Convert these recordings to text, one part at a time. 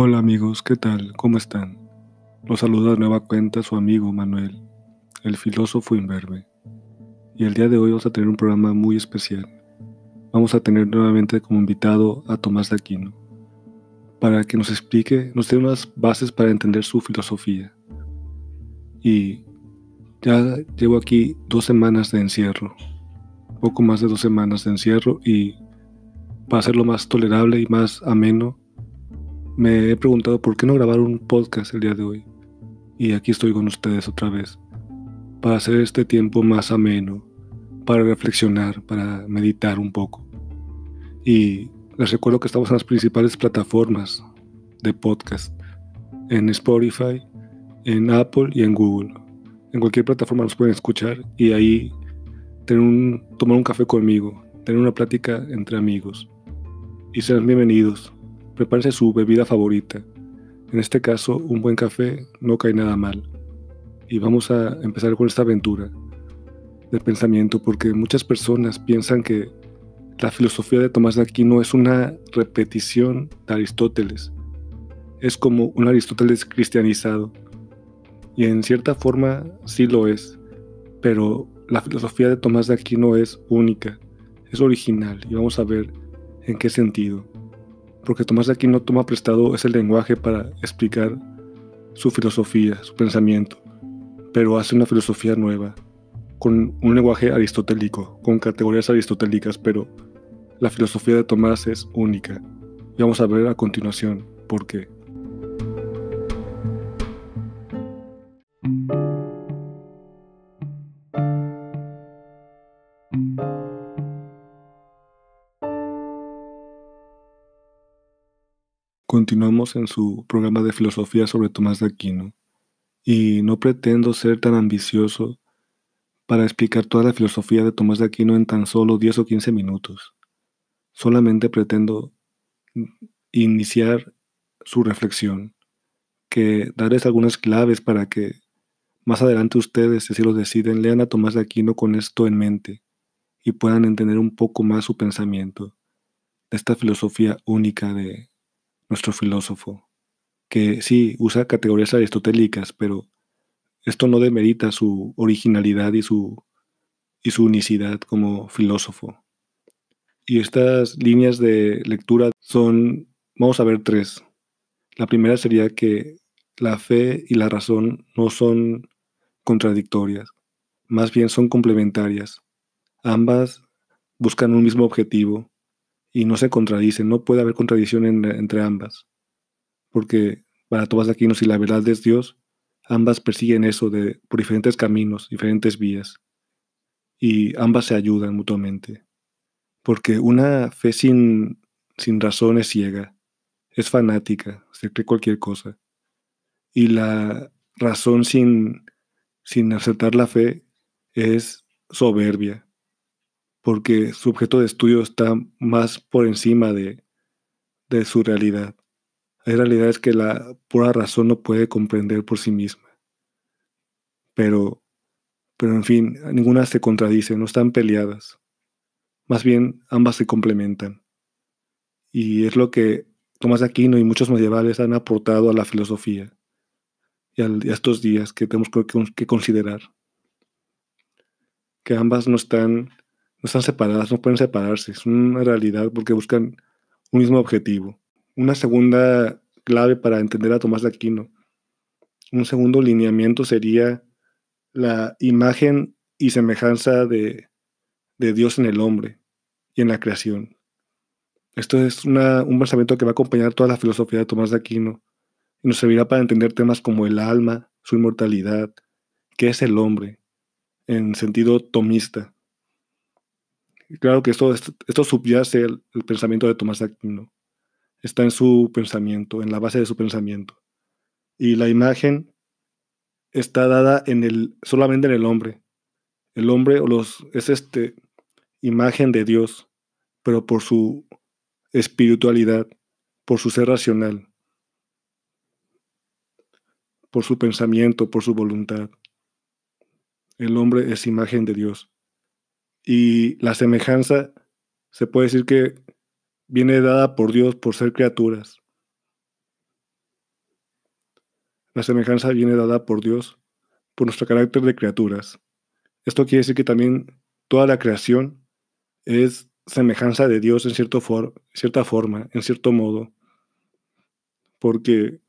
Hola amigos, ¿qué tal? ¿Cómo están? Los saluda de nueva cuenta su amigo Manuel, el filósofo imberbe. Y el día de hoy vamos a tener un programa muy especial. Vamos a tener nuevamente como invitado a Tomás de Aquino, para que nos explique, nos dé unas bases para entender su filosofía. Y ya llevo aquí dos semanas de encierro, poco más de dos semanas de encierro y para hacerlo más tolerable y más ameno, me he preguntado por qué no grabar un podcast el día de hoy. Y aquí estoy con ustedes otra vez, para hacer este tiempo más ameno, para reflexionar, para meditar un poco. Y les recuerdo que estamos en las principales plataformas de podcast, en Spotify, en Apple y en Google. En cualquier plataforma nos pueden escuchar y ahí tener un, tomar un café conmigo, tener una plática entre amigos. Y sean bienvenidos. Prepárense su bebida favorita. En este caso, un buen café no cae nada mal. Y vamos a empezar con esta aventura del pensamiento porque muchas personas piensan que la filosofía de Tomás de Aquino es una repetición de Aristóteles. Es como un Aristóteles cristianizado. Y en cierta forma sí lo es. Pero la filosofía de Tomás de Aquino es única, es original. Y vamos a ver en qué sentido. Porque Tomás de Aquino toma prestado ese lenguaje para explicar su filosofía, su pensamiento. Pero hace una filosofía nueva, con un lenguaje aristotélico, con categorías aristotélicas, pero la filosofía de Tomás es única. Y vamos a ver a continuación por qué. Continuamos en su programa de filosofía sobre Tomás de Aquino, y no pretendo ser tan ambicioso para explicar toda la filosofía de Tomás de Aquino en tan solo 10 o 15 minutos. Solamente pretendo iniciar su reflexión, que darles algunas claves para que más adelante ustedes, si lo deciden, lean a Tomás de Aquino con esto en mente y puedan entender un poco más su pensamiento, esta filosofía única de nuestro filósofo, que sí usa categorías aristotélicas, pero esto no demerita su originalidad y su, y su unicidad como filósofo. Y estas líneas de lectura son, vamos a ver tres. La primera sería que la fe y la razón no son contradictorias, más bien son complementarias. Ambas buscan un mismo objetivo y no se contradicen, no puede haber contradicción entre ambas, porque para Tomás Aquino si la verdad es Dios, Ambas persiguen eso de, por diferentes caminos, diferentes vías, y ambas se ayudan mutuamente. Porque una fe sin, sin razón es ciega, es fanática, se cree cualquier cosa. Y la razón sin, sin aceptar la fe es soberbia, porque su objeto de estudio está más por encima de, de su realidad. Hay realidades que la pura razón no puede comprender por sí misma. Pero, pero en fin, ninguna se contradice, no están peleadas. Más bien, ambas se complementan. Y es lo que Tomás Aquino y muchos medievales han aportado a la filosofía y a estos días que tenemos que, considerar. Que ambas no están, no están separadas, no pueden separarse, es una realidad porque buscan un mismo objetivo. Una segunda clave para entender a Tomás de Aquino, un segundo lineamiento sería la imagen y semejanza de, Dios en el hombre y en la creación. Esto es un pensamiento que va a acompañar toda la filosofía de Tomás de Aquino y nos servirá para entender temas como el alma, su inmortalidad, qué es el hombre, en sentido tomista. Claro que esto, subyace el, pensamiento de Tomás Aquino está en su pensamiento, en la base de su pensamiento. Y la imagen está dada en el, solamente en el hombre. El hombre es este imagen de Dios, pero por su espiritualidad, por su ser racional, por su pensamiento, por su voluntad. El hombre es imagen de Dios. Y la semejanza se puede decir que viene dada por Dios por ser criaturas. La semejanza viene dada por Dios, por nuestro carácter de criaturas. Esto quiere decir que también toda la creación es semejanza de Dios en cierta forma, en cierto modo, porque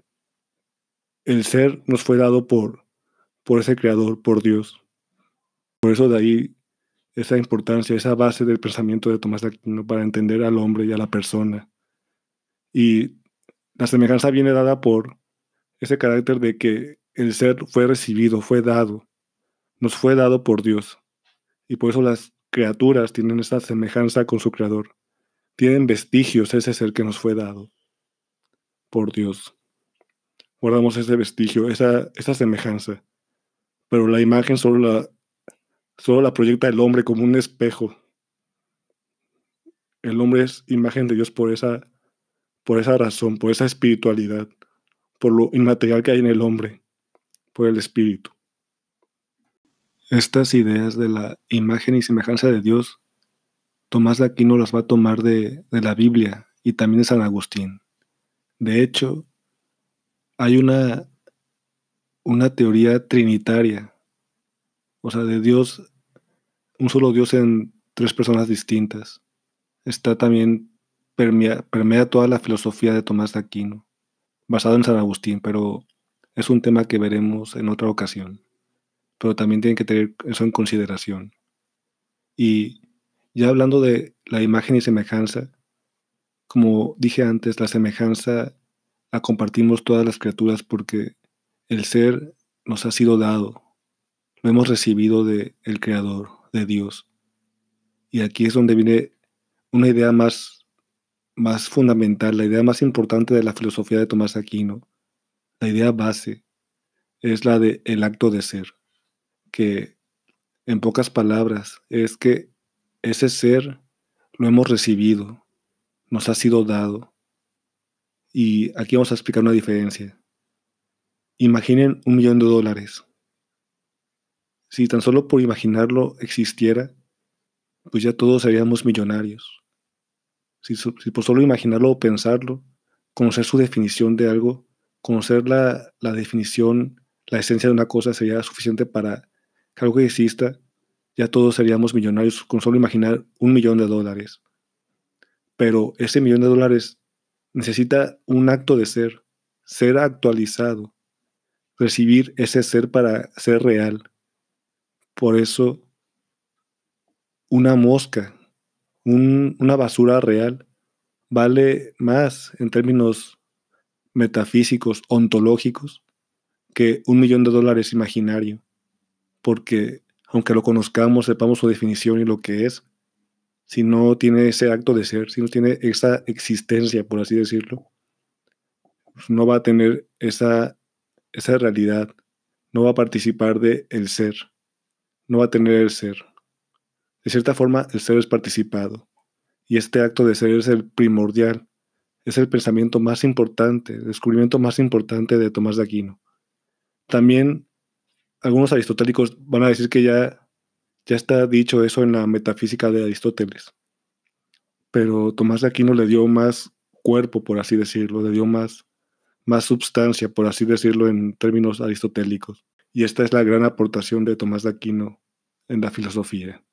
el ser nos fue dado por, por ese creador, por Dios. Por eso de ahí esa importancia, esa base del pensamiento de Tomás de Aquino para entender al hombre y a la persona. Y la semejanza viene dada por ese carácter de que el ser fue recibido, fue dado, nos fue dado por Dios. Y por eso las criaturas tienen esa semejanza con su creador. Tienen vestigios ese ser que nos fue dado por Dios. Guardamos ese vestigio, esa, esa semejanza. Pero la imagen solo la, solo la proyecta el hombre como un espejo. El hombre es imagen de Dios por esa, por esa razón, por esa espiritualidad, por lo inmaterial que hay en el hombre, por el espíritu. Estas ideas de la imagen y semejanza de Dios, Tomás de Aquino las va a tomar de, de la Biblia y también de San Agustín. De hecho, hay una, una teoría trinitaria, o sea, de Dios, un solo Dios en tres personas distintas. Está también, permea, permea toda la filosofía de Tomás de Aquino, basado en San Agustín, pero es un tema que veremos en otra ocasión pero también tienen que tener eso en consideración. Y ya hablando de la imagen y semejanza, como dije antes, la semejanza la compartimos todas las criaturas porque el ser nos ha sido dado, lo hemos recibido del el Creador, de Dios. Y aquí es donde viene una idea más, más fundamental, la idea más importante de la filosofía de Tomás Aquino, la idea base, es la de el acto de ser que, en pocas palabras, es que ese ser lo hemos recibido, nos ha sido dado. Y aquí vamos a explicar una diferencia. Imaginen un millón de dólares. Si tan solo por imaginarlo existiera, pues ya todos seríamos millonarios. Si, por solo imaginarlo o pensarlo, conocer su definición de algo, conocer la, definición, la esencia de una cosa sería suficiente para algo que exista, ya todos seríamos millonarios con solo imaginar un millón de dólares. Pero ese millón de dólares necesita un acto de ser, ser actualizado, recibir ese ser para ser real. Por eso, una mosca, una basura real, vale más en términos metafísicos, ontológicos, que un millón de dólares imaginario. Porque aunque lo conozcamos, sepamos su definición y lo que es, si no tiene ese acto de ser, si no tiene esa existencia, por así decirlo, no va a tener esa, esa realidad, no va a participar de el ser, no va a tener el ser. De cierta forma, el ser es participado, y este acto de ser es el primordial, es el pensamiento más importante, el descubrimiento más importante de Tomás de Aquino. También algunos aristotélicos van a decir que ya, ya está dicho eso en la metafísica de Aristóteles. Pero Tomás de Aquino le dio más cuerpo, por así decirlo, le dio más, más substancia, por así decirlo, en términos aristotélicos. Y esta es la gran aportación de Tomás de Aquino en la filosofía.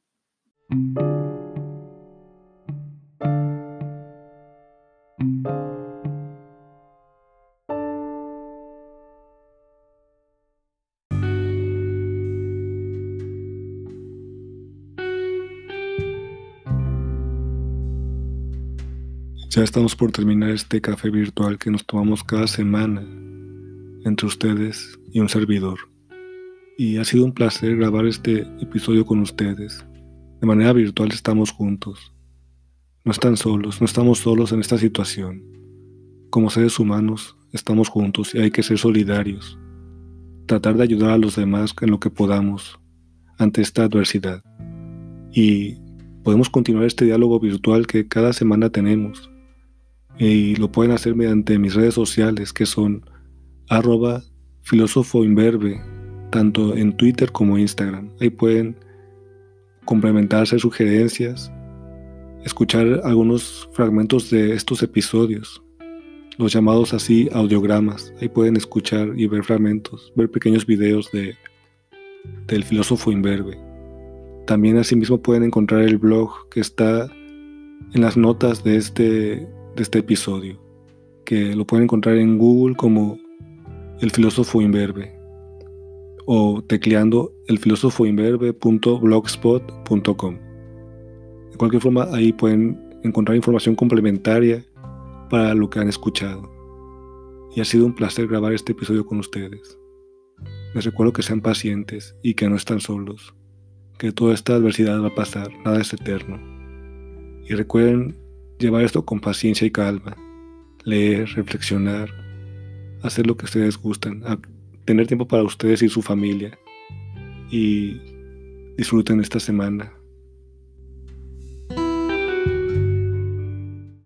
Ya estamos por terminar este café virtual que nos tomamos cada semana entre ustedes y un servidor. Y ha sido un placer grabar este episodio con ustedes. De manera virtual estamos juntos. No están solos, no estamos solos en esta situación. Como seres humanos estamos juntos y hay que ser solidarios. Tratar de ayudar a los demás en lo que podamos ante esta adversidad. Y podemos continuar este diálogo virtual que cada semana tenemos y lo pueden hacer mediante mis redes sociales que son arroba filósofo tanto en Twitter como Instagram. Ahí pueden complementarse sugerencias, escuchar algunos fragmentos de estos episodios los llamados así audiogramas. Ahí pueden escuchar y ver fragmentos, ver pequeños videos de, del filósofo imberbe. También asimismo pueden encontrar el blog que está en las notas de este, de este episodio, que lo pueden encontrar en Google como el filósofo imberbe o tecleando elfilósofoimberbe.blogspot.com. De cualquier forma, ahí pueden encontrar información complementaria para lo que han escuchado. Y ha sido un placer grabar este episodio con ustedes. Les recuerdo que sean pacientes y que no están solos, que toda esta adversidad va a pasar, nada es eterno. Y recuerden llevar esto con paciencia y calma, leer, reflexionar, hacer lo que ustedes gustan, tener tiempo para ustedes y su familia. Y disfruten esta semana.